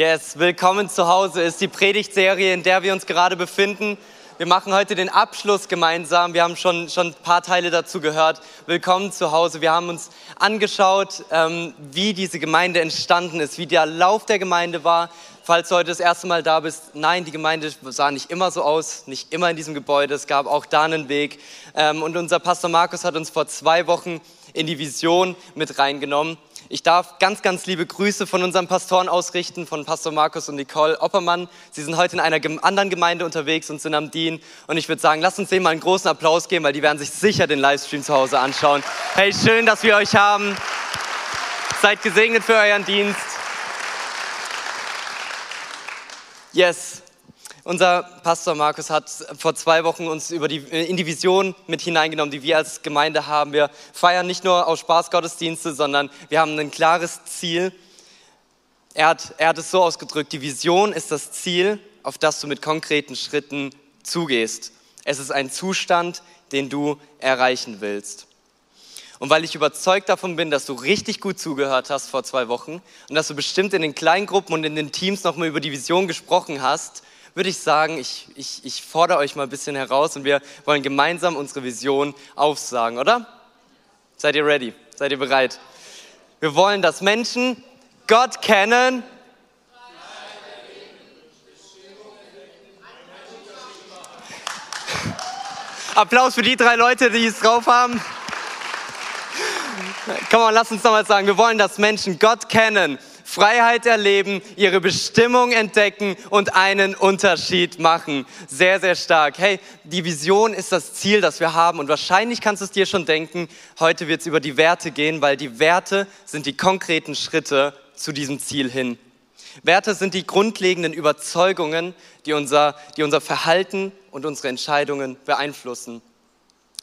Yes, willkommen zu Hause ist die Predigtserie, in der wir uns gerade befinden. Wir machen heute den Abschluss gemeinsam. Wir haben schon, schon ein paar Teile dazu gehört. Willkommen zu Hause. Wir haben uns angeschaut, ähm, wie diese Gemeinde entstanden ist, wie der Lauf der Gemeinde war. Falls du heute das erste Mal da bist, nein, die Gemeinde sah nicht immer so aus, nicht immer in diesem Gebäude. Es gab auch da einen Weg. Ähm, und unser Pastor Markus hat uns vor zwei Wochen in die Vision mit reingenommen. Ich darf ganz, ganz liebe Grüße von unseren Pastoren ausrichten, von Pastor Markus und Nicole Oppermann. Sie sind heute in einer anderen Gemeinde unterwegs und sind am Dien. Und ich würde sagen, lasst uns denen mal einen großen Applaus geben, weil die werden sich sicher den Livestream zu Hause anschauen. Hey, schön, dass wir euch haben. Seid gesegnet für euren Dienst. Yes, unser Pastor Markus hat vor zwei Wochen uns über die, in die Vision mit hineingenommen, die wir als Gemeinde haben. Wir feiern nicht nur aus Spaß Gottesdienste, sondern wir haben ein klares Ziel. Er hat, er hat es so ausgedrückt, die Vision ist das Ziel, auf das du mit konkreten Schritten zugehst. Es ist ein Zustand, den du erreichen willst. Und weil ich überzeugt davon bin, dass du richtig gut zugehört hast vor zwei Wochen und dass du bestimmt in den Kleingruppen und in den Teams nochmal über die Vision gesprochen hast, würde ich sagen, ich, ich, ich fordere euch mal ein bisschen heraus und wir wollen gemeinsam unsere Vision aufsagen, oder? Seid ihr ready? Seid ihr bereit? Wir wollen, dass Menschen Gott kennen. Applaus für die drei Leute, die es drauf haben. Komm mal, lass uns nochmal sagen, wir wollen, dass Menschen Gott kennen Freiheit erleben, ihre Bestimmung entdecken und einen Unterschied machen. Sehr, sehr stark. Hey, die Vision ist das Ziel, das wir haben und wahrscheinlich kannst du es dir schon denken, heute wird es über die Werte gehen, weil die Werte sind die konkreten Schritte zu diesem Ziel hin. Werte sind die grundlegenden Überzeugungen, die unser, die unser Verhalten und unsere Entscheidungen beeinflussen.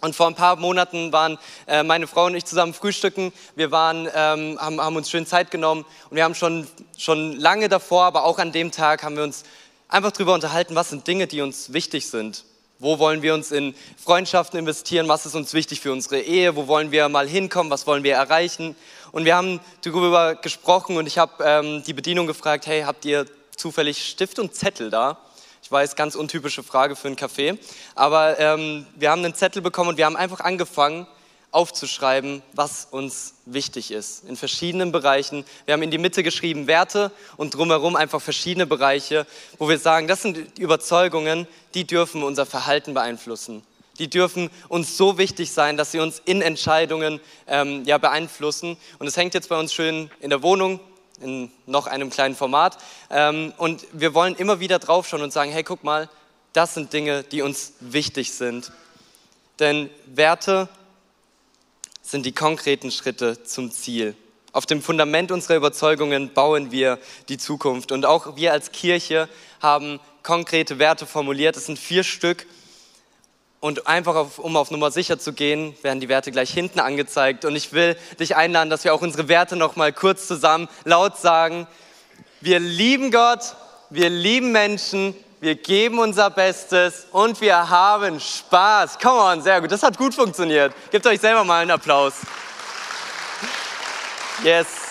Und vor ein paar Monaten waren äh, meine Frau und ich zusammen frühstücken. Wir waren, ähm, haben, haben uns schön Zeit genommen und wir haben schon, schon lange davor, aber auch an dem Tag haben wir uns einfach darüber unterhalten, was sind Dinge, die uns wichtig sind. Wo wollen wir uns in Freundschaften investieren? Was ist uns wichtig für unsere Ehe? Wo wollen wir mal hinkommen? Was wollen wir erreichen? Und wir haben darüber gesprochen und ich habe ähm, die Bedienung gefragt, hey, habt ihr zufällig Stift und Zettel da? Ich weiß, ganz untypische Frage für ein Café. Aber ähm, wir haben einen Zettel bekommen und wir haben einfach angefangen aufzuschreiben, was uns wichtig ist. In verschiedenen Bereichen. Wir haben in die Mitte geschrieben Werte und drumherum einfach verschiedene Bereiche, wo wir sagen, das sind Überzeugungen, die dürfen unser Verhalten beeinflussen. Die dürfen uns so wichtig sein, dass sie uns in Entscheidungen ähm, ja, beeinflussen. Und es hängt jetzt bei uns schön in der Wohnung in noch einem kleinen Format. Ähm, und wir wollen immer wieder draufschauen und sagen, hey, guck mal, das sind Dinge, die uns wichtig sind. Denn Werte sind die konkreten Schritte zum Ziel. Auf dem Fundament unserer Überzeugungen bauen wir die Zukunft. Und auch wir als Kirche haben konkrete Werte formuliert. Es sind vier Stück. Und einfach, auf, um auf Nummer sicher zu gehen, werden die Werte gleich hinten angezeigt. Und ich will dich einladen, dass wir auch unsere Werte noch mal kurz zusammen laut sagen. Wir lieben Gott, wir lieben Menschen, wir geben unser Bestes und wir haben Spaß. Come on, sehr gut. Das hat gut funktioniert. Gebt euch selber mal einen Applaus. Yes.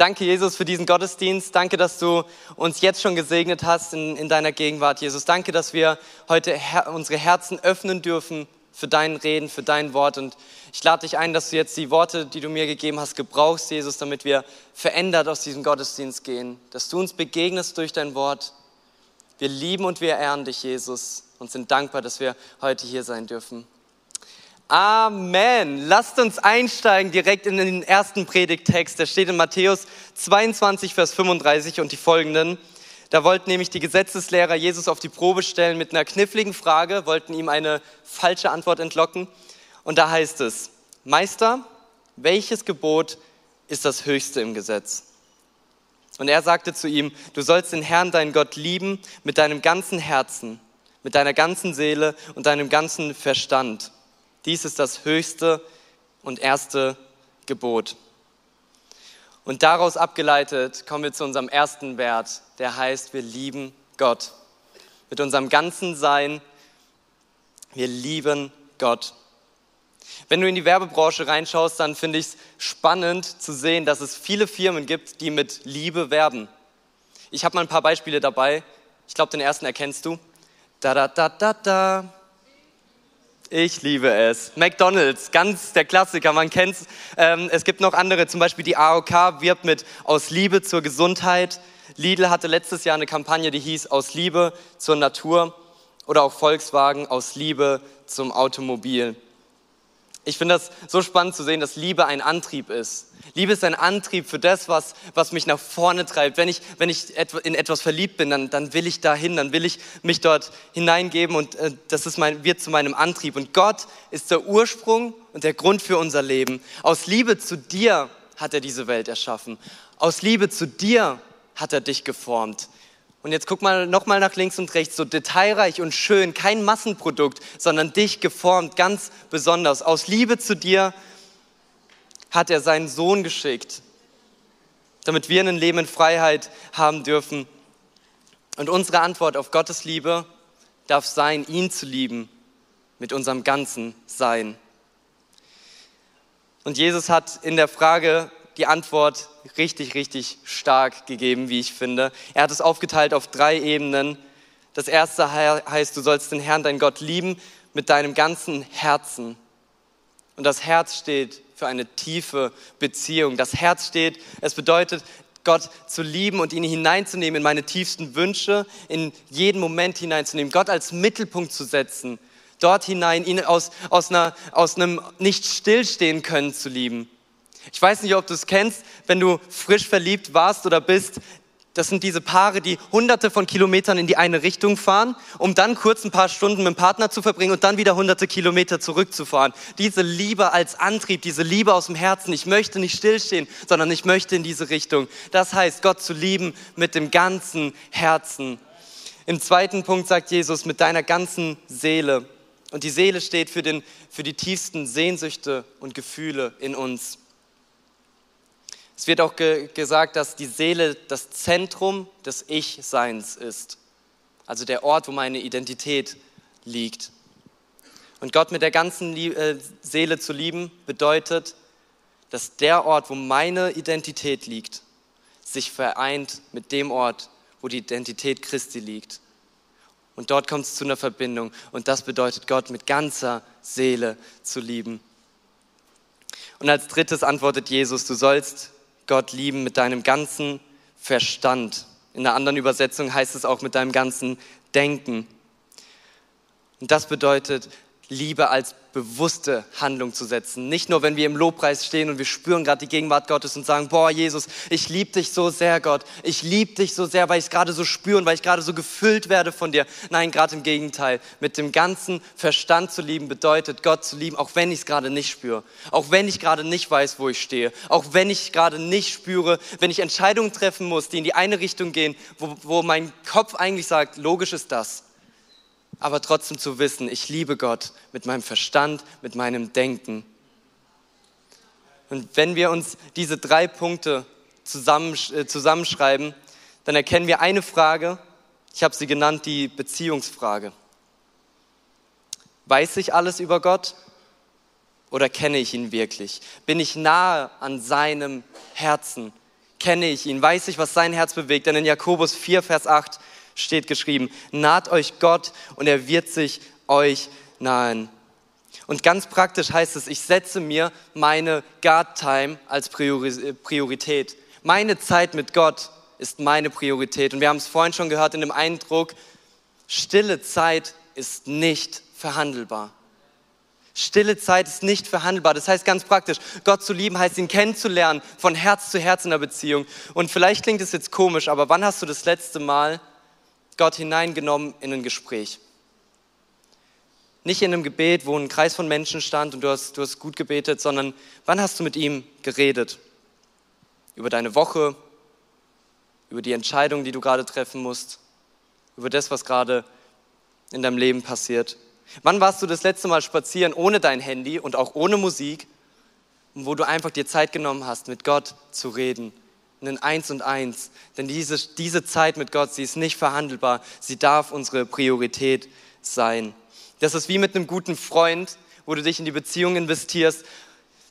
Danke, Jesus, für diesen Gottesdienst. Danke, dass du uns jetzt schon gesegnet hast in, in deiner Gegenwart, Jesus. Danke, dass wir heute her unsere Herzen öffnen dürfen für dein Reden, für dein Wort. Und ich lade dich ein, dass du jetzt die Worte, die du mir gegeben hast, gebrauchst, Jesus, damit wir verändert aus diesem Gottesdienst gehen. Dass du uns begegnest durch dein Wort. Wir lieben und wir ehren dich, Jesus, und sind dankbar, dass wir heute hier sein dürfen. Amen. Lasst uns einsteigen direkt in den ersten Predigttext. Der steht in Matthäus 22, Vers 35 und die folgenden. Da wollten nämlich die Gesetzeslehrer Jesus auf die Probe stellen mit einer kniffligen Frage, wollten ihm eine falsche Antwort entlocken. Und da heißt es, Meister, welches Gebot ist das höchste im Gesetz? Und er sagte zu ihm, du sollst den Herrn, deinen Gott, lieben mit deinem ganzen Herzen, mit deiner ganzen Seele und deinem ganzen Verstand dies ist das höchste und erste Gebot. Und daraus abgeleitet kommen wir zu unserem ersten Wert, der heißt, wir lieben Gott. Mit unserem ganzen Sein, wir lieben Gott. Wenn du in die Werbebranche reinschaust, dann finde ich es spannend zu sehen, dass es viele Firmen gibt, die mit Liebe werben. Ich habe mal ein paar Beispiele dabei. Ich glaube, den ersten erkennst du. Da da da da da. Ich liebe es. McDonald's, ganz der Klassiker, man kennt's. Ähm, es gibt noch andere, zum Beispiel die AOK wirbt mit Aus Liebe zur Gesundheit. Lidl hatte letztes Jahr eine Kampagne, die hieß Aus Liebe zur Natur. Oder auch Volkswagen Aus Liebe zum Automobil. Ich finde das so spannend zu sehen, dass Liebe ein Antrieb ist. Liebe ist ein Antrieb für das, was, was mich nach vorne treibt. Wenn ich, wenn ich in etwas verliebt bin, dann, dann will ich dahin, dann will ich mich dort hineingeben und äh, das ist mein, wird zu meinem Antrieb. Und Gott ist der Ursprung und der Grund für unser Leben. Aus Liebe zu dir hat er diese Welt erschaffen. Aus Liebe zu dir hat er dich geformt. Und jetzt guck mal nochmal nach links und rechts, so detailreich und schön, kein Massenprodukt, sondern dich geformt, ganz besonders. Aus Liebe zu dir hat er seinen Sohn geschickt, damit wir ein Leben in Freiheit haben dürfen. Und unsere Antwort auf Gottes Liebe darf sein, ihn zu lieben mit unserem ganzen Sein. Und Jesus hat in der Frage die Antwort richtig, richtig stark gegeben, wie ich finde. Er hat es aufgeteilt auf drei Ebenen. Das erste heißt, du sollst den Herrn, dein Gott, lieben mit deinem ganzen Herzen. Und das Herz steht für eine tiefe Beziehung. Das Herz steht, es bedeutet, Gott zu lieben und ihn hineinzunehmen in meine tiefsten Wünsche, in jeden Moment hineinzunehmen, Gott als Mittelpunkt zu setzen, dort hinein, ihn aus, aus, einer, aus einem nicht stillstehen können zu lieben. Ich weiß nicht, ob du es kennst, wenn du frisch verliebt warst oder bist. Das sind diese Paare, die hunderte von Kilometern in die eine Richtung fahren, um dann kurz ein paar Stunden mit dem Partner zu verbringen und dann wieder hunderte Kilometer zurückzufahren. Diese Liebe als Antrieb, diese Liebe aus dem Herzen. Ich möchte nicht stillstehen, sondern ich möchte in diese Richtung. Das heißt, Gott zu lieben mit dem ganzen Herzen. Im zweiten Punkt sagt Jesus, mit deiner ganzen Seele. Und die Seele steht für, den, für die tiefsten Sehnsüchte und Gefühle in uns. Es wird auch ge gesagt, dass die Seele das Zentrum des Ich-Seins ist, also der Ort, wo meine Identität liegt. Und Gott mit der ganzen äh, Seele zu lieben bedeutet, dass der Ort, wo meine Identität liegt, sich vereint mit dem Ort, wo die Identität Christi liegt. Und dort kommt es zu einer Verbindung. Und das bedeutet, Gott mit ganzer Seele zu lieben. Und als drittes antwortet Jesus, du sollst Gott lieben mit deinem ganzen Verstand. In einer anderen Übersetzung heißt es auch mit deinem ganzen Denken. Und das bedeutet, Liebe als bewusste Handlung zu setzen. Nicht nur, wenn wir im Lobpreis stehen und wir spüren gerade die Gegenwart Gottes und sagen, boah, Jesus, ich liebe dich so sehr, Gott. Ich liebe dich so sehr, weil ich es gerade so spüre und weil ich gerade so gefüllt werde von dir. Nein, gerade im Gegenteil. Mit dem ganzen Verstand zu lieben bedeutet, Gott zu lieben, auch wenn ich es gerade nicht spüre. Auch wenn ich gerade nicht weiß, wo ich stehe. Auch wenn ich gerade nicht spüre, wenn ich Entscheidungen treffen muss, die in die eine Richtung gehen, wo, wo mein Kopf eigentlich sagt, logisch ist das aber trotzdem zu wissen, ich liebe Gott mit meinem Verstand, mit meinem Denken. Und wenn wir uns diese drei Punkte äh, zusammenschreiben, dann erkennen wir eine Frage, ich habe sie genannt, die Beziehungsfrage. Weiß ich alles über Gott oder kenne ich ihn wirklich? Bin ich nahe an seinem Herzen? Kenne ich ihn? Weiß ich, was sein Herz bewegt? Denn in Jakobus 4, Vers 8 steht geschrieben, naht euch Gott und er wird sich euch nahen. Und ganz praktisch heißt es, ich setze mir meine God-Time als Priorität. Meine Zeit mit Gott ist meine Priorität. Und wir haben es vorhin schon gehört in dem Eindruck, stille Zeit ist nicht verhandelbar. Stille Zeit ist nicht verhandelbar. Das heißt ganz praktisch, Gott zu lieben heißt ihn kennenzulernen, von Herz zu Herz in der Beziehung. Und vielleicht klingt es jetzt komisch, aber wann hast du das letzte Mal Gott hineingenommen in ein Gespräch. Nicht in einem Gebet, wo ein Kreis von Menschen stand und du hast, du hast gut gebetet, sondern wann hast du mit ihm geredet? Über deine Woche, über die Entscheidung, die du gerade treffen musst, über das, was gerade in deinem Leben passiert. Wann warst du das letzte Mal spazieren ohne dein Handy und auch ohne Musik, wo du einfach dir Zeit genommen hast, mit Gott zu reden ein Eins und Eins. Denn diese, diese Zeit mit Gott, sie ist nicht verhandelbar. Sie darf unsere Priorität sein. Das ist wie mit einem guten Freund, wo du dich in die Beziehung investierst,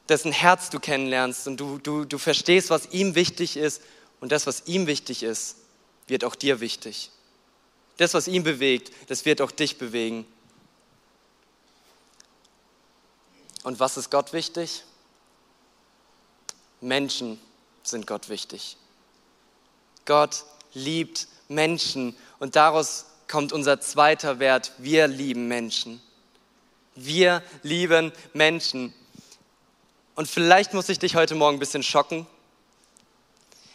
dessen Herz du kennenlernst und du, du, du verstehst, was ihm wichtig ist und das, was ihm wichtig ist, wird auch dir wichtig. Das, was ihn bewegt, das wird auch dich bewegen. Und was ist Gott wichtig? Menschen sind Gott wichtig. Gott liebt Menschen und daraus kommt unser zweiter Wert. Wir lieben Menschen. Wir lieben Menschen. Und vielleicht muss ich dich heute Morgen ein bisschen schocken,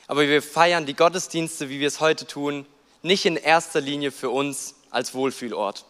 aber wir feiern die Gottesdienste, wie wir es heute tun, nicht in erster Linie für uns als Wohlfühlort.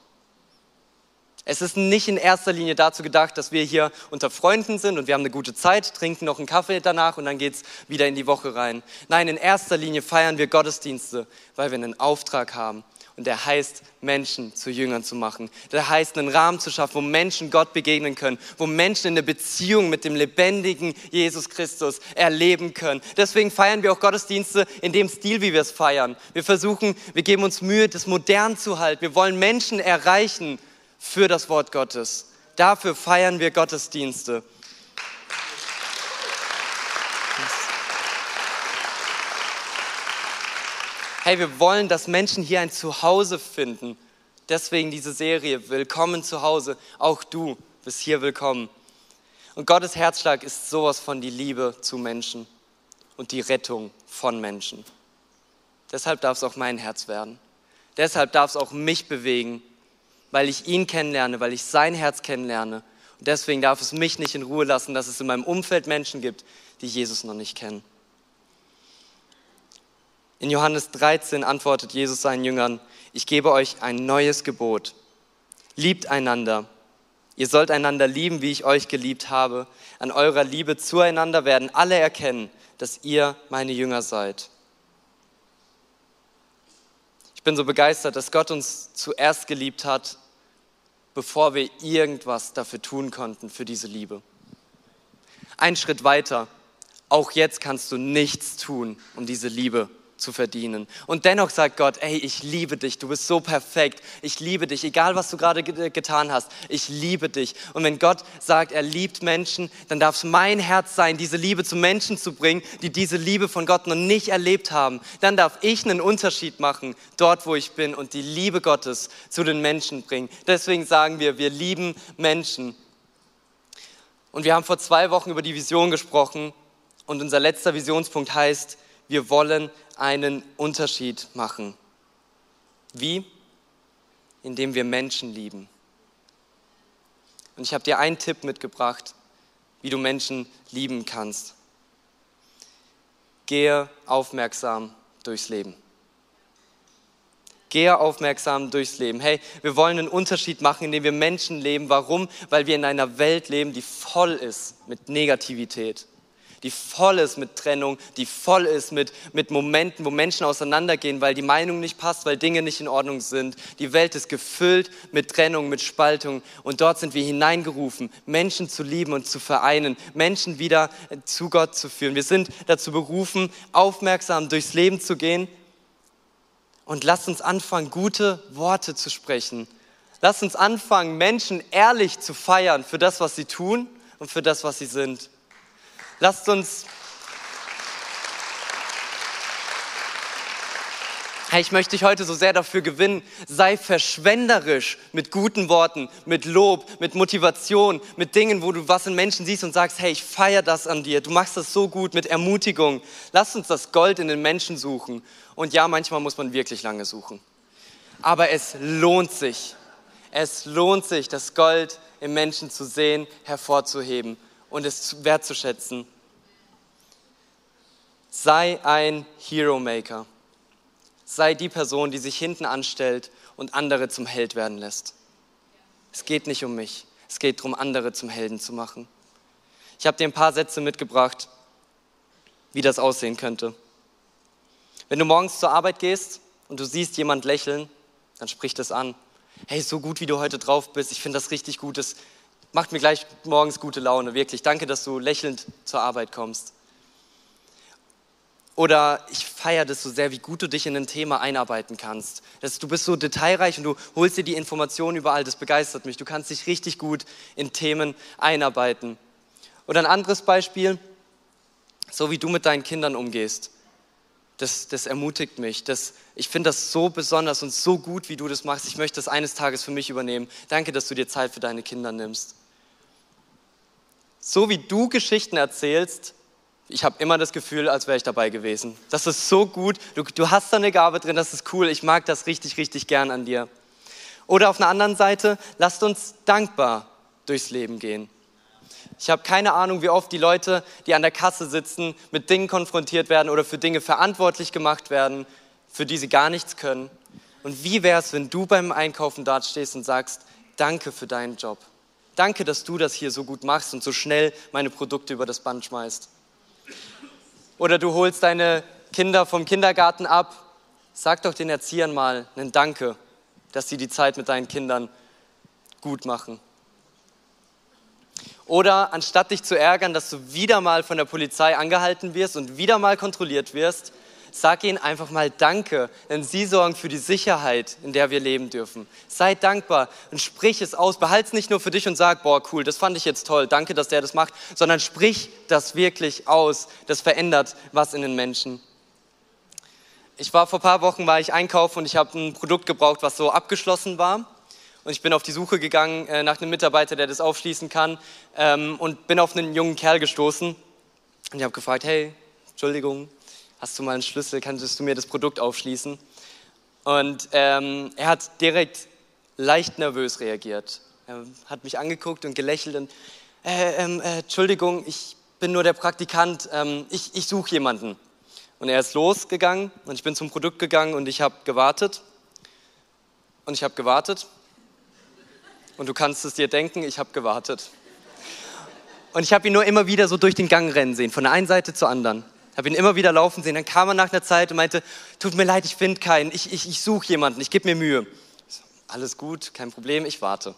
Es ist nicht in erster Linie dazu gedacht, dass wir hier unter Freunden sind und wir haben eine gute Zeit, trinken noch einen Kaffee danach und dann geht es wieder in die Woche rein. Nein, in erster Linie feiern wir Gottesdienste, weil wir einen Auftrag haben. Und der heißt, Menschen zu Jüngern zu machen. Der heißt, einen Rahmen zu schaffen, wo Menschen Gott begegnen können, wo Menschen in der Beziehung mit dem lebendigen Jesus Christus erleben können. Deswegen feiern wir auch Gottesdienste in dem Stil, wie wir es feiern. Wir versuchen, wir geben uns Mühe, das modern zu halten. Wir wollen Menschen erreichen für das Wort Gottes. Dafür feiern wir Gottesdienste. Hey, wir wollen, dass Menschen hier ein Zuhause finden. Deswegen diese Serie, Willkommen zu Hause. Auch du bist hier willkommen. Und Gottes Herzschlag ist sowas von die Liebe zu Menschen und die Rettung von Menschen. Deshalb darf es auch mein Herz werden. Deshalb darf es auch mich bewegen, weil ich ihn kennenlerne, weil ich sein Herz kennenlerne. Und deswegen darf es mich nicht in Ruhe lassen, dass es in meinem Umfeld Menschen gibt, die Jesus noch nicht kennen. In Johannes 13 antwortet Jesus seinen Jüngern, ich gebe euch ein neues Gebot. Liebt einander. Ihr sollt einander lieben, wie ich euch geliebt habe. An eurer Liebe zueinander werden alle erkennen, dass ihr meine Jünger seid. Ich bin so begeistert, dass Gott uns zuerst geliebt hat bevor wir irgendwas dafür tun konnten, für diese Liebe. Ein Schritt weiter. Auch jetzt kannst du nichts tun, um diese Liebe zu verdienen. Und dennoch sagt Gott, ey, ich liebe dich, du bist so perfekt, ich liebe dich, egal was du gerade getan hast, ich liebe dich. Und wenn Gott sagt, er liebt Menschen, dann darf es mein Herz sein, diese Liebe zu Menschen zu bringen, die diese Liebe von Gott noch nicht erlebt haben. Dann darf ich einen Unterschied machen, dort wo ich bin und die Liebe Gottes zu den Menschen bringen. Deswegen sagen wir, wir lieben Menschen. Und wir haben vor zwei Wochen über die Vision gesprochen und unser letzter Visionspunkt heißt, wir wollen einen Unterschied machen. Wie? Indem wir Menschen lieben. Und ich habe dir einen Tipp mitgebracht, wie du Menschen lieben kannst. Gehe aufmerksam durchs Leben. Gehe aufmerksam durchs Leben. Hey, wir wollen einen Unterschied machen, indem wir Menschen leben. Warum? Weil wir in einer Welt leben, die voll ist mit Negativität die voll ist mit Trennung, die voll ist mit, mit Momenten, wo Menschen auseinandergehen, weil die Meinung nicht passt, weil Dinge nicht in Ordnung sind. Die Welt ist gefüllt mit Trennung, mit Spaltung und dort sind wir hineingerufen, Menschen zu lieben und zu vereinen, Menschen wieder zu Gott zu führen. Wir sind dazu berufen, aufmerksam durchs Leben zu gehen und lasst uns anfangen, gute Worte zu sprechen. Lasst uns anfangen, Menschen ehrlich zu feiern für das, was sie tun und für das, was sie sind. Lasst uns. Hey, ich möchte dich heute so sehr dafür gewinnen. Sei verschwenderisch mit guten Worten, mit Lob, mit Motivation, mit Dingen, wo du was in Menschen siehst und sagst, hey, ich feiere das an dir. Du machst das so gut mit Ermutigung. Lass uns das Gold in den Menschen suchen. Und ja, manchmal muss man wirklich lange suchen. Aber es lohnt sich. Es lohnt sich, das Gold im Menschen zu sehen, hervorzuheben und es wertzuschätzen. Sei ein Hero Maker. Sei die Person, die sich hinten anstellt und andere zum Held werden lässt. Es geht nicht um mich. Es geht darum, andere zum Helden zu machen. Ich habe dir ein paar Sätze mitgebracht, wie das aussehen könnte. Wenn du morgens zur Arbeit gehst und du siehst jemand lächeln, dann sprich das an. Hey, so gut wie du heute drauf bist, ich finde das richtig gut. Das macht mir gleich morgens gute Laune, wirklich. Danke, dass du lächelnd zur Arbeit kommst. Oder ich feiere das so sehr, wie gut du dich in ein Thema einarbeiten kannst. Das, du bist so detailreich und du holst dir die Informationen überall. Das begeistert mich. Du kannst dich richtig gut in Themen einarbeiten. Oder ein anderes Beispiel, so wie du mit deinen Kindern umgehst. Das, das ermutigt mich. Das, ich finde das so besonders und so gut, wie du das machst. Ich möchte das eines Tages für mich übernehmen. Danke, dass du dir Zeit für deine Kinder nimmst. So wie du Geschichten erzählst, ich habe immer das Gefühl, als wäre ich dabei gewesen. Das ist so gut. Du, du hast da eine Gabe drin, das ist cool. Ich mag das richtig, richtig gern an dir. Oder auf einer anderen Seite, lasst uns dankbar durchs Leben gehen. Ich habe keine Ahnung, wie oft die Leute, die an der Kasse sitzen, mit Dingen konfrontiert werden oder für Dinge verantwortlich gemacht werden, für die sie gar nichts können. Und wie wäre es, wenn du beim Einkaufen dort stehst und sagst, danke für deinen Job. Danke, dass du das hier so gut machst und so schnell meine Produkte über das Band schmeißt. Oder du holst deine Kinder vom Kindergarten ab. Sag doch den Erziehern mal einen Danke, dass sie die Zeit mit deinen Kindern gut machen. Oder anstatt dich zu ärgern, dass du wieder mal von der Polizei angehalten wirst und wieder mal kontrolliert wirst, Sag ihnen einfach mal Danke, denn sie sorgen für die Sicherheit, in der wir leben dürfen. Sei dankbar und sprich es aus. Behalte es nicht nur für dich und sag, boah, cool, das fand ich jetzt toll, danke, dass der das macht, sondern sprich das wirklich aus. Das verändert was in den Menschen. Ich war vor ein paar Wochen, war ich einkaufen und ich habe ein Produkt gebraucht, was so abgeschlossen war. Und ich bin auf die Suche gegangen äh, nach einem Mitarbeiter, der das aufschließen kann ähm, und bin auf einen jungen Kerl gestoßen. Und ich habe gefragt, hey, Entschuldigung, hast du mal einen Schlüssel, kannst du mir das Produkt aufschließen? Und ähm, er hat direkt leicht nervös reagiert. Er hat mich angeguckt und gelächelt und, äh, ähm, äh, Entschuldigung, ich bin nur der Praktikant, ähm, ich, ich suche jemanden. Und er ist losgegangen und ich bin zum Produkt gegangen und ich habe gewartet. Und ich habe gewartet. Und du kannst es dir denken, ich habe gewartet. Und ich habe ihn nur immer wieder so durch den Gang rennen sehen, von der einen Seite zur anderen habe ihn immer wieder laufen sehen. Dann kam er nach einer Zeit und meinte, tut mir leid, ich finde keinen, ich, ich, ich suche jemanden, ich gebe mir Mühe. So, alles gut, kein Problem, ich warte.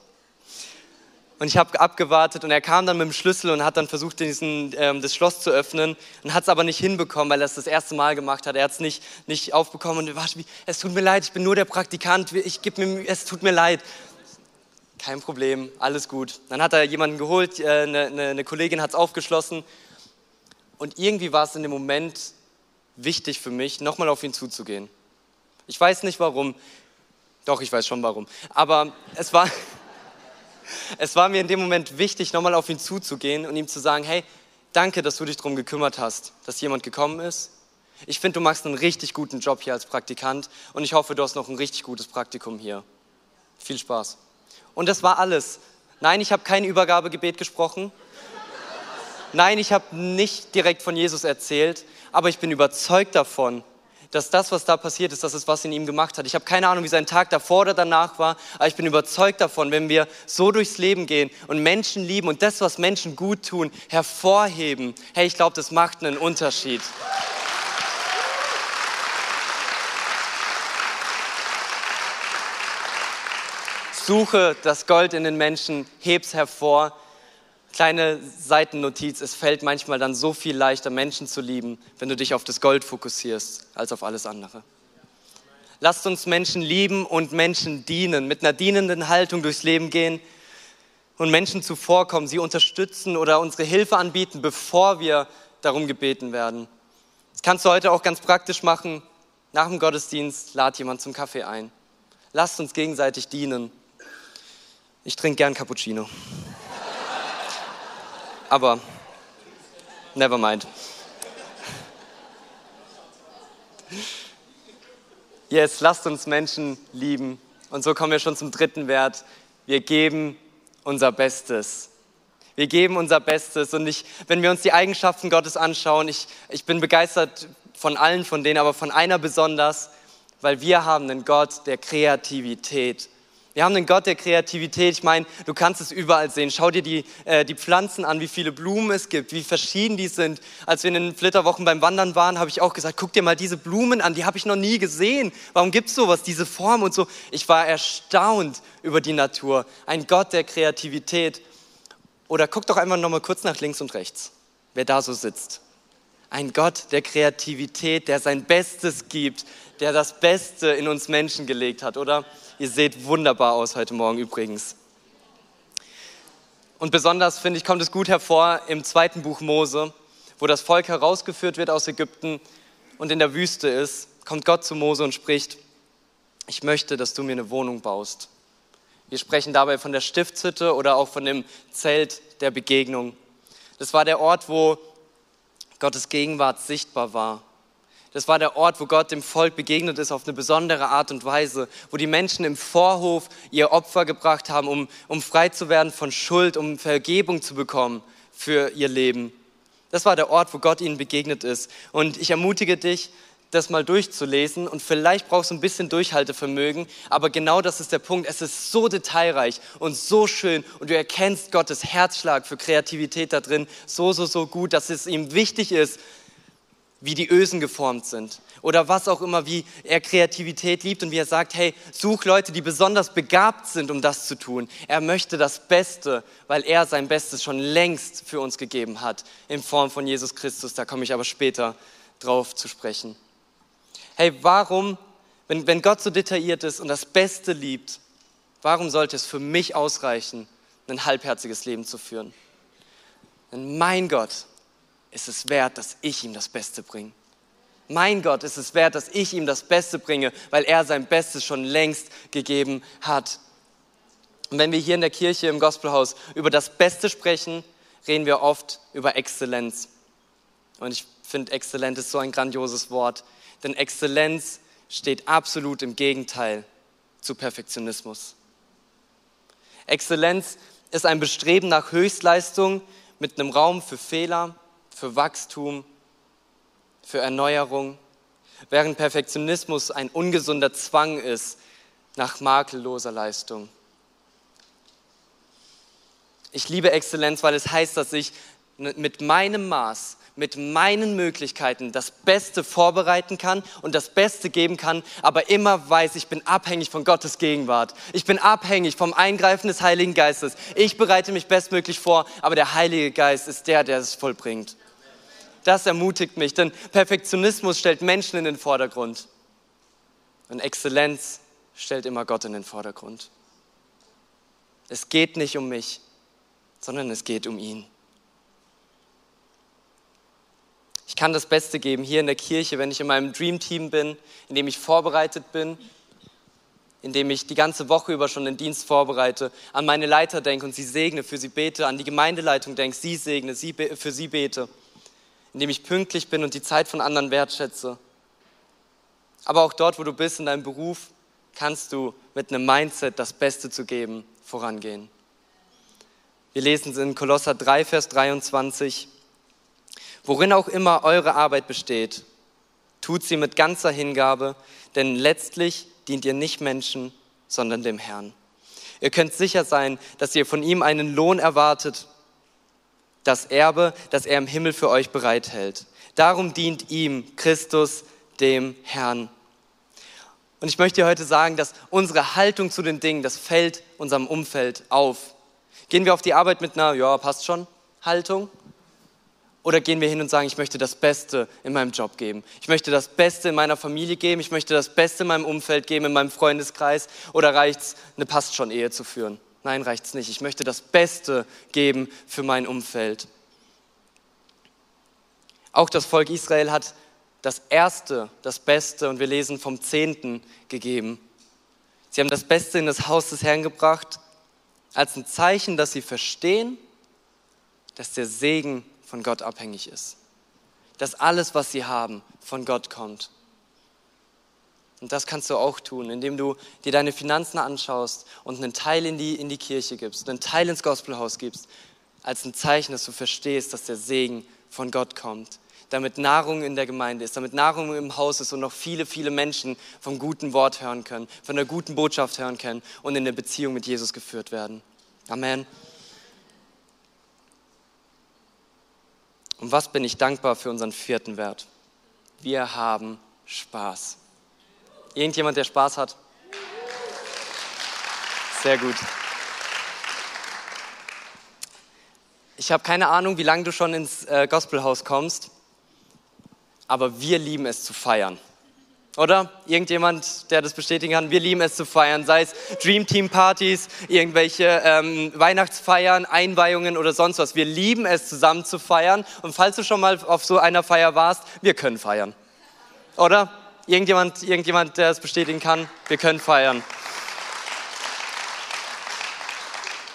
Und ich habe abgewartet und er kam dann mit dem Schlüssel und hat dann versucht, diesen, ähm, das Schloss zu öffnen und hat es aber nicht hinbekommen, weil er es das erste Mal gemacht hat. Er hat es nicht, nicht aufbekommen und war es tut mir leid, ich bin nur der Praktikant, ich gebe mir Mühe, es tut mir leid. Kein Problem, alles gut. Dann hat er jemanden geholt, äh, eine, eine, eine Kollegin hat es aufgeschlossen und irgendwie war es in dem Moment wichtig für mich, nochmal auf ihn zuzugehen. Ich weiß nicht warum. Doch, ich weiß schon warum. Aber es war, es war mir in dem Moment wichtig, nochmal auf ihn zuzugehen und ihm zu sagen, hey, danke, dass du dich darum gekümmert hast, dass jemand gekommen ist. Ich finde, du machst einen richtig guten Job hier als Praktikant und ich hoffe, du hast noch ein richtig gutes Praktikum hier. Viel Spaß. Und das war alles. Nein, ich habe kein Übergabegebet gesprochen. Nein, ich habe nicht direkt von Jesus erzählt, aber ich bin überzeugt davon, dass das, was da passiert ist, das ist, was in ihm gemacht hat. Ich habe keine Ahnung, wie sein Tag davor oder danach war, aber ich bin überzeugt davon, wenn wir so durchs Leben gehen und Menschen lieben und das, was Menschen gut tun, hervorheben, hey, ich glaube, das macht einen Unterschied. Suche das Gold in den Menschen, heb's hervor Kleine Seitennotiz, es fällt manchmal dann so viel leichter, Menschen zu lieben, wenn du dich auf das Gold fokussierst, als auf alles andere. Lasst uns Menschen lieben und Menschen dienen, mit einer dienenden Haltung durchs Leben gehen und Menschen zuvorkommen, sie unterstützen oder unsere Hilfe anbieten, bevor wir darum gebeten werden. Das kannst du heute auch ganz praktisch machen. Nach dem Gottesdienst lad jemand zum Kaffee ein. Lasst uns gegenseitig dienen. Ich trinke gern Cappuccino aber never mind. Yes, lasst uns Menschen lieben. Und so kommen wir schon zum dritten Wert. Wir geben unser Bestes. Wir geben unser Bestes. Und ich, wenn wir uns die Eigenschaften Gottes anschauen, ich, ich bin begeistert von allen von denen, aber von einer besonders, weil wir haben einen Gott der Kreativität. Wir haben einen Gott der Kreativität. Ich meine, du kannst es überall sehen. Schau dir die, äh, die Pflanzen an, wie viele Blumen es gibt, wie verschieden die sind. Als wir in den Flitterwochen beim Wandern waren, habe ich auch gesagt, guck dir mal diese Blumen an, die habe ich noch nie gesehen. Warum gibt es sowas, diese Form und so? Ich war erstaunt über die Natur. Ein Gott der Kreativität. Oder guck doch einmal noch mal kurz nach links und rechts, wer da so sitzt. Ein Gott der Kreativität, der sein Bestes gibt, der das Beste in uns Menschen gelegt hat, oder? Ihr seht wunderbar aus heute Morgen übrigens. Und besonders, finde ich, kommt es gut hervor im zweiten Buch Mose, wo das Volk herausgeführt wird aus Ägypten und in der Wüste ist, kommt Gott zu Mose und spricht, ich möchte, dass du mir eine Wohnung baust. Wir sprechen dabei von der Stiftshütte oder auch von dem Zelt der Begegnung. Das war der Ort, wo Gottes Gegenwart sichtbar war. Das war der Ort, wo Gott dem Volk begegnet ist auf eine besondere Art und Weise, wo die Menschen im Vorhof ihr Opfer gebracht haben, um, um frei zu werden von Schuld, um Vergebung zu bekommen für ihr Leben. Das war der Ort, wo Gott ihnen begegnet ist. Und ich ermutige dich, das mal durchzulesen und vielleicht brauchst du ein bisschen Durchhaltevermögen, aber genau das ist der Punkt. Es ist so detailreich und so schön und du erkennst Gottes Herzschlag für Kreativität da drin so, so, so gut, dass es ihm wichtig ist, wie die Ösen geformt sind oder was auch immer, wie er Kreativität liebt und wie er sagt, hey, such Leute, die besonders begabt sind, um das zu tun. Er möchte das Beste, weil er sein Bestes schon längst für uns gegeben hat in Form von Jesus Christus. Da komme ich aber später drauf zu sprechen hey, warum, wenn, wenn Gott so detailliert ist und das Beste liebt, warum sollte es für mich ausreichen, ein halbherziges Leben zu führen? Denn mein Gott ist es wert, dass ich ihm das Beste bringe. Mein Gott ist es wert, dass ich ihm das Beste bringe, weil er sein Bestes schon längst gegeben hat. Und wenn wir hier in der Kirche im Gospelhaus über das Beste sprechen, reden wir oft über Exzellenz. Und ich finde, Exzellenz ist so ein grandioses Wort. Denn Exzellenz steht absolut im Gegenteil zu Perfektionismus. Exzellenz ist ein Bestreben nach Höchstleistung mit einem Raum für Fehler, für Wachstum, für Erneuerung, während Perfektionismus ein ungesunder Zwang ist nach makelloser Leistung. Ich liebe Exzellenz, weil es heißt, dass ich mit meinem Maß, mit meinen Möglichkeiten das Beste vorbereiten kann und das Beste geben kann, aber immer weiß, ich bin abhängig von Gottes Gegenwart. Ich bin abhängig vom Eingreifen des Heiligen Geistes. Ich bereite mich bestmöglich vor, aber der Heilige Geist ist der, der es vollbringt. Das ermutigt mich, denn Perfektionismus stellt Menschen in den Vordergrund und Exzellenz stellt immer Gott in den Vordergrund. Es geht nicht um mich, sondern es geht um ihn. Ich kann das Beste geben hier in der Kirche, wenn ich in meinem Dream Team bin, in dem ich vorbereitet bin, in dem ich die ganze Woche über schon den Dienst vorbereite, an meine Leiter denke und sie segne, für sie bete, an die Gemeindeleitung denke, sie segne, sie für sie bete, in dem ich pünktlich bin und die Zeit von anderen wertschätze. Aber auch dort, wo du bist in deinem Beruf, kannst du mit einem Mindset, das Beste zu geben, vorangehen. Wir lesen es in Kolosser 3, Vers 23. Worin auch immer eure Arbeit besteht, tut sie mit ganzer Hingabe, denn letztlich dient ihr nicht Menschen, sondern dem Herrn. Ihr könnt sicher sein, dass ihr von ihm einen Lohn erwartet, das Erbe, das er im Himmel für euch bereithält. Darum dient ihm Christus, dem Herrn. Und ich möchte dir heute sagen, dass unsere Haltung zu den Dingen, das fällt unserem Umfeld auf. Gehen wir auf die Arbeit mit einer, ja, passt schon, Haltung? Oder gehen wir hin und sagen, ich möchte das Beste in meinem Job geben. Ich möchte das Beste in meiner Familie geben. Ich möchte das Beste in meinem Umfeld geben, in meinem Freundeskreis. Oder reicht es, eine passt schon Ehe zu führen? Nein, reicht es nicht. Ich möchte das Beste geben für mein Umfeld. Auch das Volk Israel hat das Erste, das Beste, und wir lesen vom Zehnten gegeben. Sie haben das Beste in das Haus des Herrn gebracht, als ein Zeichen, dass sie verstehen, dass der Segen von Gott abhängig ist. Dass alles, was sie haben, von Gott kommt. Und das kannst du auch tun, indem du dir deine Finanzen anschaust und einen Teil in die, in die Kirche gibst, einen Teil ins Gospelhaus gibst, als ein Zeichen, dass du verstehst, dass der Segen von Gott kommt. Damit Nahrung in der Gemeinde ist, damit Nahrung im Haus ist und noch viele, viele Menschen vom guten Wort hören können, von der guten Botschaft hören können und in der Beziehung mit Jesus geführt werden. Amen. Und was bin ich dankbar für unseren vierten Wert? Wir haben Spaß. Irgendjemand, der Spaß hat? Sehr gut. Ich habe keine Ahnung, wie lange du schon ins äh, Gospelhaus kommst. aber wir lieben es zu feiern. Oder? Irgendjemand, der das bestätigen kann? Wir lieben es zu feiern, sei es Dream Team Partys, irgendwelche ähm, Weihnachtsfeiern, Einweihungen oder sonst was. Wir lieben es zusammen zu feiern. Und falls du schon mal auf so einer Feier warst, wir können feiern. Oder? Irgendjemand, irgendjemand, der es bestätigen kann? Wir können feiern.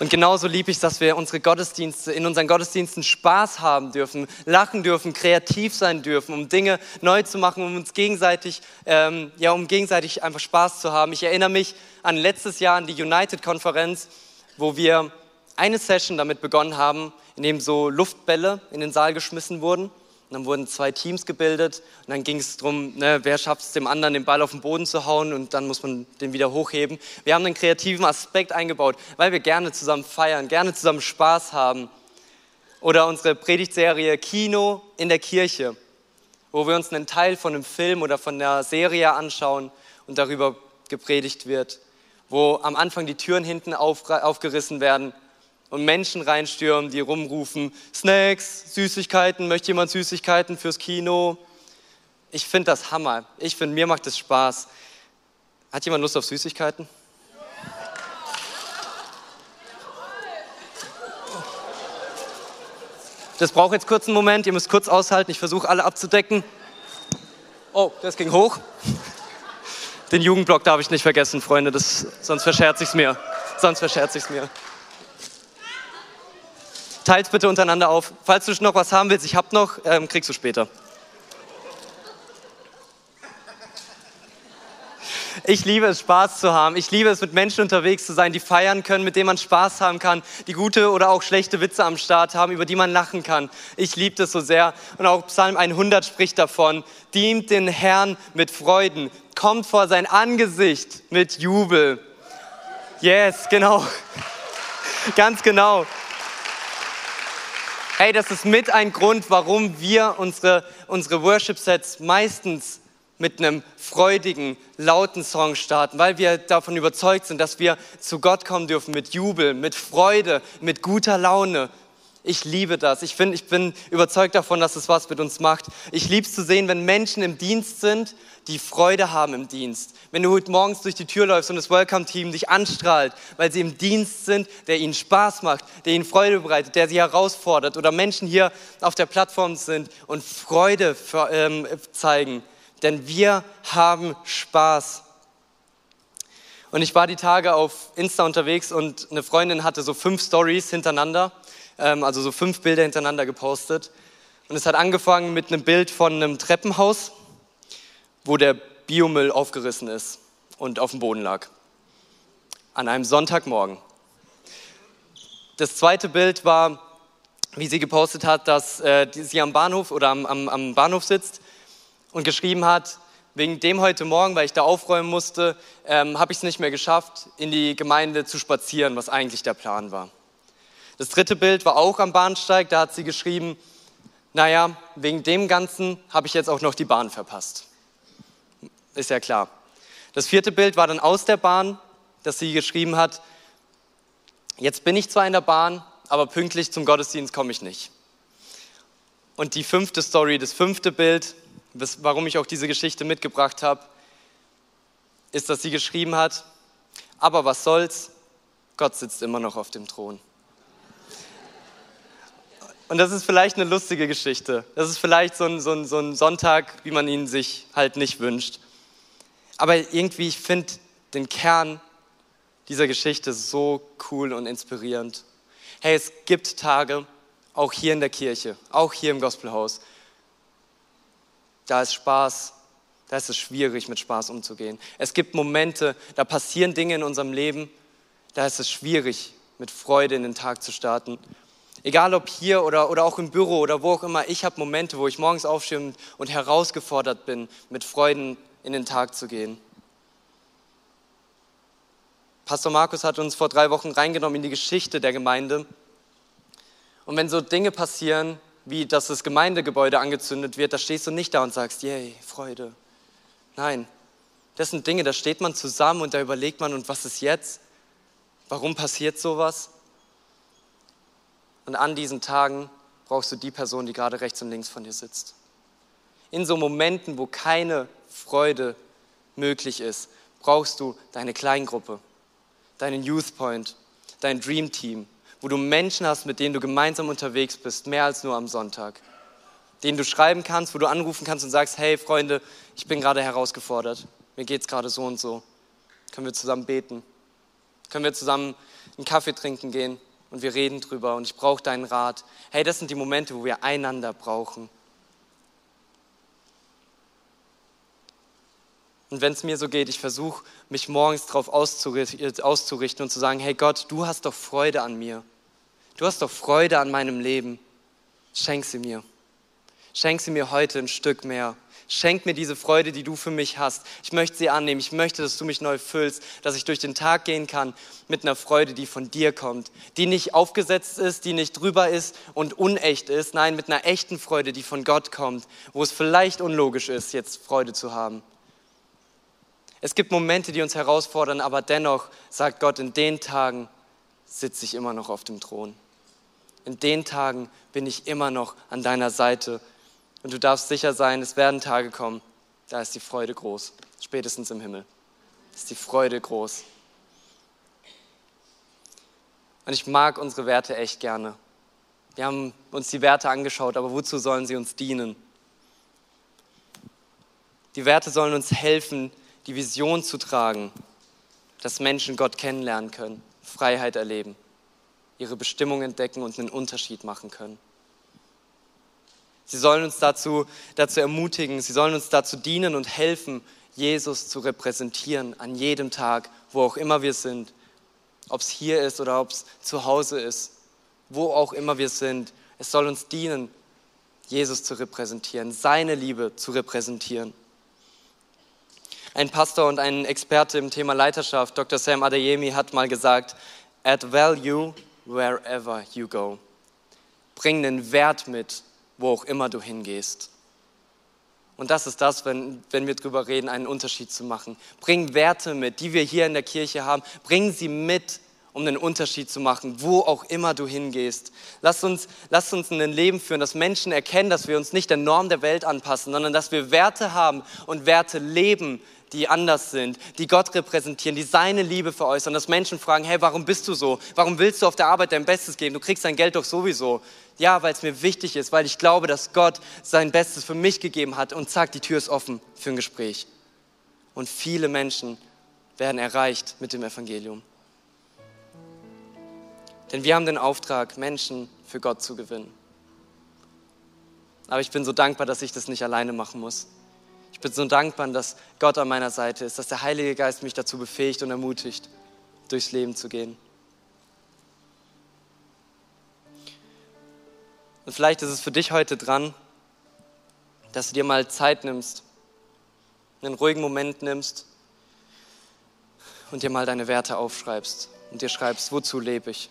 Und genauso liebe ich dass wir unsere Gottesdienste, in unseren Gottesdiensten Spaß haben dürfen, lachen dürfen, kreativ sein dürfen, um Dinge neu zu machen, um uns gegenseitig, ähm, ja, um gegenseitig einfach Spaß zu haben. Ich erinnere mich an letztes Jahr an die United-Konferenz, wo wir eine Session damit begonnen haben, in dem so Luftbälle in den Saal geschmissen wurden. Und dann wurden zwei Teams gebildet und dann ging es darum, ne, wer schafft es dem anderen, den Ball auf den Boden zu hauen und dann muss man den wieder hochheben. Wir haben einen kreativen Aspekt eingebaut, weil wir gerne zusammen feiern, gerne zusammen Spaß haben. Oder unsere Predigtserie Kino in der Kirche, wo wir uns einen Teil von einem Film oder von der Serie anschauen und darüber gepredigt wird, wo am Anfang die Türen hinten auf, aufgerissen werden und Menschen reinstürmen, die rumrufen, Snacks, Süßigkeiten, möchte jemand Süßigkeiten fürs Kino? Ich finde das Hammer. Ich finde, mir macht es Spaß. Hat jemand Lust auf Süßigkeiten? Das braucht jetzt kurz einen Moment, ihr müsst kurz aushalten, ich versuche alle abzudecken. Oh, das ging hoch. Den Jugendblock darf ich nicht vergessen, Freunde, das, sonst verscherze ich es mir. Sonst verscherze ich es mir. Teilt bitte untereinander auf. Falls du noch was haben willst, ich hab noch, ähm, kriegst du später. Ich liebe es, Spaß zu haben. Ich liebe es, mit Menschen unterwegs zu sein, die feiern können, mit denen man Spaß haben kann, die gute oder auch schlechte Witze am Start haben, über die man lachen kann. Ich liebe das so sehr. Und auch Psalm 100 spricht davon. Dient den Herrn mit Freuden. Kommt vor sein Angesicht mit Jubel. Yes, genau. Ganz genau. Hey, das ist mit ein Grund, warum wir unsere, unsere Worship-Sets meistens mit einem freudigen, lauten Song starten, weil wir davon überzeugt sind, dass wir zu Gott kommen dürfen mit Jubel, mit Freude, mit guter Laune. Ich liebe das. Ich, find, ich bin überzeugt davon, dass es was mit uns macht. Ich liebe es zu sehen, wenn Menschen im Dienst sind, die Freude haben im Dienst. Wenn du heute morgens durch die Tür läufst und das Welcome-Team dich anstrahlt, weil sie im Dienst sind, der ihnen Spaß macht, der ihnen Freude bereitet, der sie herausfordert oder Menschen hier auf der Plattform sind und Freude für, ähm, zeigen. Denn wir haben Spaß. Und ich war die Tage auf Insta unterwegs und eine Freundin hatte so fünf Stories hintereinander, also so fünf Bilder hintereinander gepostet. Und es hat angefangen mit einem Bild von einem Treppenhaus wo der Biomüll aufgerissen ist und auf dem Boden lag. An einem Sonntagmorgen. Das zweite Bild war, wie sie gepostet hat, dass äh, sie am Bahnhof oder am, am, am Bahnhof sitzt und geschrieben hat, wegen dem heute Morgen, weil ich da aufräumen musste, ähm, habe ich es nicht mehr geschafft, in die Gemeinde zu spazieren, was eigentlich der Plan war. Das dritte Bild war auch am Bahnsteig, da hat sie geschrieben, naja, wegen dem Ganzen habe ich jetzt auch noch die Bahn verpasst ist ja klar. Das vierte Bild war dann aus der Bahn, dass sie geschrieben hat, jetzt bin ich zwar in der Bahn, aber pünktlich zum Gottesdienst komme ich nicht. Und die fünfte Story, das fünfte Bild, warum ich auch diese Geschichte mitgebracht habe, ist, dass sie geschrieben hat, aber was soll's, Gott sitzt immer noch auf dem Thron. Und das ist vielleicht eine lustige Geschichte. Das ist vielleicht so ein, so ein, so ein Sonntag, wie man ihn sich halt nicht wünscht. Aber irgendwie, ich finde den Kern dieser Geschichte so cool und inspirierend. Hey, es gibt Tage, auch hier in der Kirche, auch hier im Gospelhaus, da ist Spaß, da ist es schwierig, mit Spaß umzugehen. Es gibt Momente, da passieren Dinge in unserem Leben, da ist es schwierig, mit Freude in den Tag zu starten. Egal ob hier oder, oder auch im Büro oder wo auch immer, ich habe Momente, wo ich morgens aufstehe und herausgefordert bin, mit Freuden in den Tag zu gehen. Pastor Markus hat uns vor drei Wochen reingenommen in die Geschichte der Gemeinde. Und wenn so Dinge passieren, wie dass das Gemeindegebäude angezündet wird, da stehst du nicht da und sagst, yay, Freude. Nein, das sind Dinge, da steht man zusammen und da überlegt man, und was ist jetzt? Warum passiert sowas? Und an diesen Tagen brauchst du die Person, die gerade rechts und links von dir sitzt. In so Momenten, wo keine Freude möglich ist, brauchst du deine Kleingruppe, deinen Youth Point, dein Dream Team, wo du Menschen hast, mit denen du gemeinsam unterwegs bist, mehr als nur am Sonntag. Denen du schreiben kannst, wo du anrufen kannst und sagst, hey Freunde, ich bin gerade herausgefordert, mir geht es gerade so und so. Können wir zusammen beten? Können wir zusammen einen Kaffee trinken gehen und wir reden drüber und ich brauche deinen Rat. Hey, das sind die Momente, wo wir einander brauchen. Und wenn es mir so geht, ich versuche mich morgens darauf auszurichten und zu sagen, hey Gott, du hast doch Freude an mir. Du hast doch Freude an meinem Leben. Schenk sie mir. Schenk sie mir heute ein Stück mehr. Schenk mir diese Freude, die du für mich hast. Ich möchte sie annehmen. Ich möchte, dass du mich neu füllst, dass ich durch den Tag gehen kann mit einer Freude, die von dir kommt, die nicht aufgesetzt ist, die nicht drüber ist und unecht ist. Nein, mit einer echten Freude, die von Gott kommt, wo es vielleicht unlogisch ist, jetzt Freude zu haben. Es gibt Momente, die uns herausfordern, aber dennoch sagt Gott, in den Tagen sitze ich immer noch auf dem Thron. In den Tagen bin ich immer noch an deiner Seite. Und du darfst sicher sein, es werden Tage kommen, da ist die Freude groß, spätestens im Himmel. Ist die Freude groß. Und ich mag unsere Werte echt gerne. Wir haben uns die Werte angeschaut, aber wozu sollen sie uns dienen? Die Werte sollen uns helfen, die Vision zu tragen, dass Menschen Gott kennenlernen können, Freiheit erleben, ihre Bestimmung entdecken und einen Unterschied machen können. Sie sollen uns dazu, dazu ermutigen, sie sollen uns dazu dienen und helfen, Jesus zu repräsentieren an jedem Tag, wo auch immer wir sind. Ob es hier ist oder ob es zu Hause ist, wo auch immer wir sind. Es soll uns dienen, Jesus zu repräsentieren, seine Liebe zu repräsentieren. Ein Pastor und ein Experte im Thema Leiterschaft, Dr. Sam Adeyemi, hat mal gesagt, add value wherever you go. Bring einen Wert mit, wo auch immer du hingehst. Und das ist das, wenn, wenn wir darüber reden, einen Unterschied zu machen. Bring Werte mit, die wir hier in der Kirche haben. Bring sie mit um einen Unterschied zu machen, wo auch immer du hingehst. Lass uns, lass uns ein Leben führen, dass Menschen erkennen, dass wir uns nicht der Norm der Welt anpassen, sondern dass wir Werte haben und Werte leben, die anders sind, die Gott repräsentieren, die seine Liebe veräußern, dass Menschen fragen, hey, warum bist du so? Warum willst du auf der Arbeit dein Bestes geben? Du kriegst dein Geld doch sowieso. Ja, weil es mir wichtig ist, weil ich glaube, dass Gott sein Bestes für mich gegeben hat und zack, die Tür ist offen für ein Gespräch. Und viele Menschen werden erreicht mit dem Evangelium. Denn wir haben den Auftrag, Menschen für Gott zu gewinnen. Aber ich bin so dankbar, dass ich das nicht alleine machen muss. Ich bin so dankbar, dass Gott an meiner Seite ist, dass der Heilige Geist mich dazu befähigt und ermutigt, durchs Leben zu gehen. Und vielleicht ist es für dich heute dran, dass du dir mal Zeit nimmst, einen ruhigen Moment nimmst und dir mal deine Werte aufschreibst und dir schreibst, wozu lebe ich?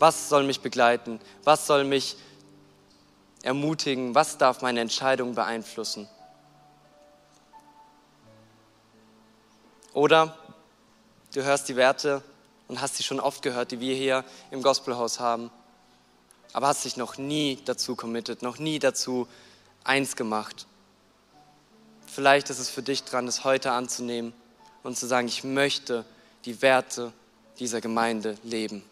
Was soll mich begleiten? Was soll mich ermutigen? Was darf meine Entscheidung beeinflussen? Oder du hörst die Werte und hast sie schon oft gehört, die wir hier im Gospelhaus haben, aber hast dich noch nie dazu committed, noch nie dazu eins gemacht. Vielleicht ist es für dich dran, es heute anzunehmen und zu sagen, ich möchte die Werte dieser Gemeinde leben.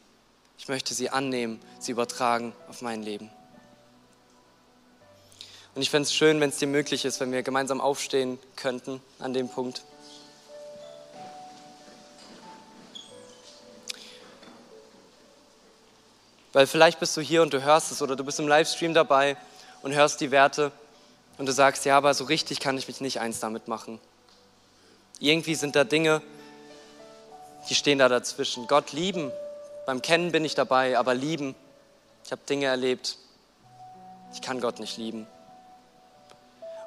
Ich möchte sie annehmen, sie übertragen auf mein Leben. Und ich fände es schön, wenn es dir möglich ist, wenn wir gemeinsam aufstehen könnten an dem Punkt. Weil vielleicht bist du hier und du hörst es oder du bist im Livestream dabei und hörst die Werte und du sagst, ja, aber so richtig kann ich mich nicht eins damit machen. Irgendwie sind da Dinge, die stehen da dazwischen. Gott lieben beim Kennen bin ich dabei, aber lieben, ich habe Dinge erlebt, ich kann Gott nicht lieben.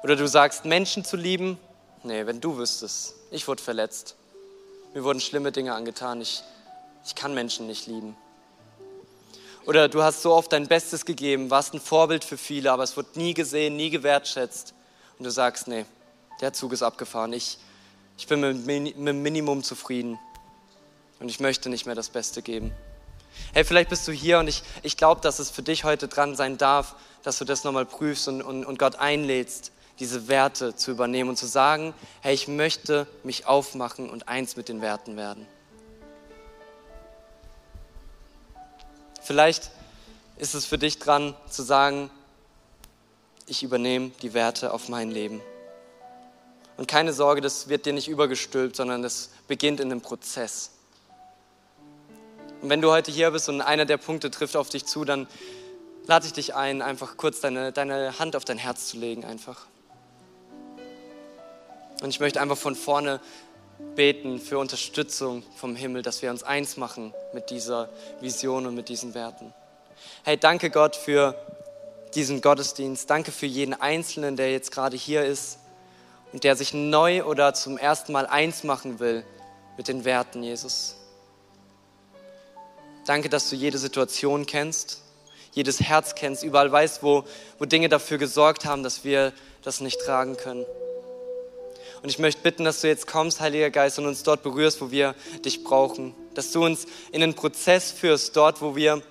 Oder du sagst, Menschen zu lieben, nee, wenn du wüsstest, ich wurde verletzt, mir wurden schlimme Dinge angetan, ich, ich kann Menschen nicht lieben. Oder du hast so oft dein Bestes gegeben, warst ein Vorbild für viele, aber es wird nie gesehen, nie gewertschätzt. Und du sagst, nee, der Zug ist abgefahren, ich, ich bin mit, mit dem Minimum zufrieden und ich möchte nicht mehr das Beste geben. Hey, vielleicht bist du hier und ich, ich glaube, dass es für dich heute dran sein darf, dass du das nochmal prüfst und, und, und Gott einlädst, diese Werte zu übernehmen und zu sagen, hey, ich möchte mich aufmachen und eins mit den Werten werden. Vielleicht ist es für dich dran zu sagen, ich übernehme die Werte auf mein Leben. Und keine Sorge, das wird dir nicht übergestülpt, sondern das beginnt in einem Prozess. Und wenn du heute hier bist und einer der Punkte trifft auf dich zu, dann lade ich dich ein, einfach kurz deine, deine Hand auf dein Herz zu legen, einfach. Und ich möchte einfach von vorne beten für Unterstützung vom Himmel, dass wir uns eins machen mit dieser Vision und mit diesen Werten. Hey, danke Gott für diesen Gottesdienst. Danke für jeden Einzelnen, der jetzt gerade hier ist und der sich neu oder zum ersten Mal eins machen will mit den Werten, Jesus. Danke, dass du jede Situation kennst, jedes Herz kennst, überall weißt, wo, wo Dinge dafür gesorgt haben, dass wir das nicht tragen können. Und ich möchte bitten, dass du jetzt kommst, Heiliger Geist, und uns dort berührst, wo wir dich brauchen. Dass du uns in den Prozess führst, dort, wo wir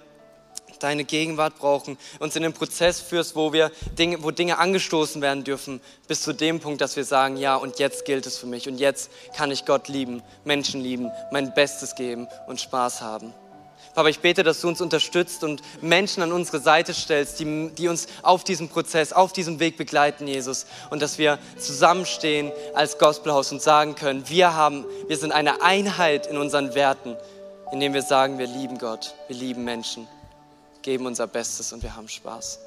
deine Gegenwart brauchen, uns in den Prozess führst, wo wir Dinge, wo Dinge angestoßen werden dürfen, bis zu dem Punkt, dass wir sagen, ja, und jetzt gilt es für mich und jetzt kann ich Gott lieben, Menschen lieben, mein Bestes geben und Spaß haben. Papa, ich bete, dass du uns unterstützt und Menschen an unsere Seite stellst, die, die uns auf diesem Prozess, auf diesem Weg begleiten, Jesus. Und dass wir zusammenstehen als Gospelhaus und sagen können, wir haben, wir sind eine Einheit in unseren Werten, indem wir sagen, wir lieben Gott, wir lieben Menschen, geben unser Bestes und wir haben Spaß.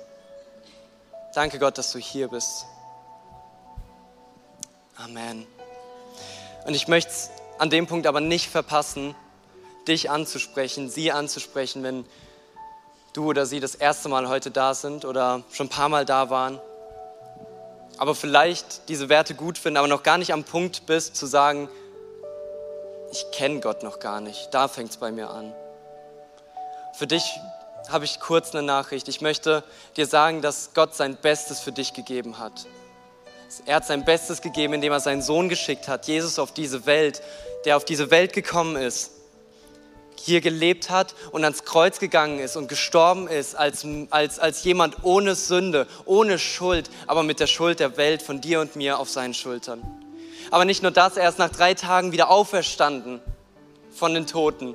Danke Gott, dass du hier bist. Amen. Und ich möchte es an dem Punkt aber nicht verpassen, dich anzusprechen, sie anzusprechen, wenn du oder sie das erste Mal heute da sind oder schon ein paar Mal da waren, aber vielleicht diese Werte gut finden, aber noch gar nicht am Punkt bist zu sagen, ich kenne Gott noch gar nicht. Da fängt es bei mir an. Für dich habe ich kurz eine Nachricht. Ich möchte dir sagen, dass Gott sein Bestes für dich gegeben hat. Er hat sein Bestes gegeben, indem er seinen Sohn geschickt hat, Jesus auf diese Welt, der auf diese Welt gekommen ist, hier gelebt hat und ans Kreuz gegangen ist und gestorben ist als, als, als jemand ohne Sünde, ohne Schuld, aber mit der Schuld der Welt von dir und mir auf seinen Schultern. Aber nicht nur das, er ist nach drei Tagen wieder auferstanden von den Toten,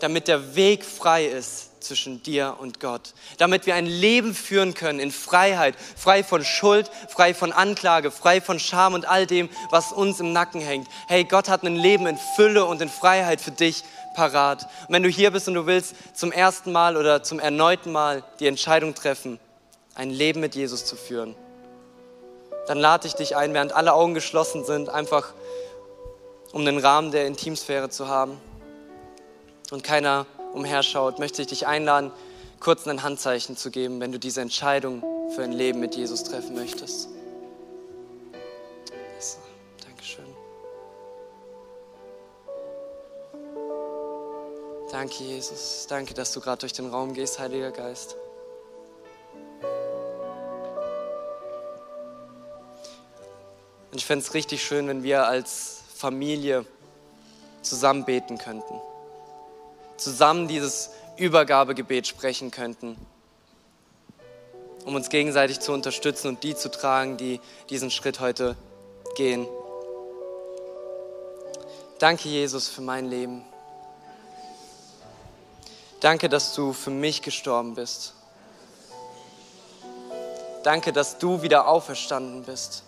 damit der Weg frei ist zwischen dir und Gott, damit wir ein Leben führen können in Freiheit, frei von Schuld, frei von Anklage, frei von Scham und all dem, was uns im Nacken hängt. Hey, Gott hat ein Leben in Fülle und in Freiheit für dich parat. Und wenn du hier bist und du willst zum ersten Mal oder zum erneuten Mal die Entscheidung treffen, ein Leben mit Jesus zu führen, dann lade ich dich ein, während alle Augen geschlossen sind, einfach um den Rahmen der Intimsphäre zu haben und keiner umherschaut, möchte ich dich einladen, kurz ein Handzeichen zu geben, wenn du diese Entscheidung für ein Leben mit Jesus treffen möchtest. Danke, Jesus. Danke, dass du gerade durch den Raum gehst, Heiliger Geist. Und ich fände es richtig schön, wenn wir als Familie zusammen beten könnten. Zusammen dieses Übergabegebet sprechen könnten. Um uns gegenseitig zu unterstützen und die zu tragen, die diesen Schritt heute gehen. Danke, Jesus, für mein Leben. Danke, dass du für mich gestorben bist. Danke, dass du wieder auferstanden bist.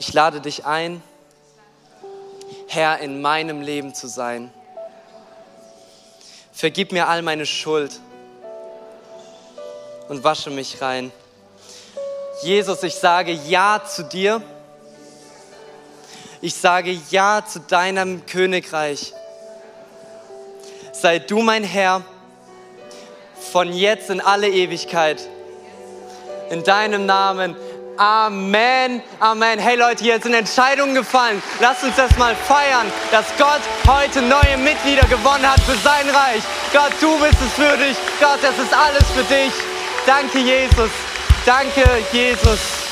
Ich lade dich ein, Herr in meinem Leben zu sein. Vergib mir all meine Schuld und wasche mich rein. Jesus, ich sage Ja zu dir. Ich sage Ja zu deinem Königreich sei du mein Herr von jetzt in alle Ewigkeit. In deinem Namen. Amen, Amen. Hey Leute, hier sind Entscheidungen gefallen. Lasst uns das mal feiern, dass Gott heute neue Mitglieder gewonnen hat für sein Reich. Gott, du bist es für dich. Gott, das ist alles für dich. Danke, Jesus. Danke, Jesus.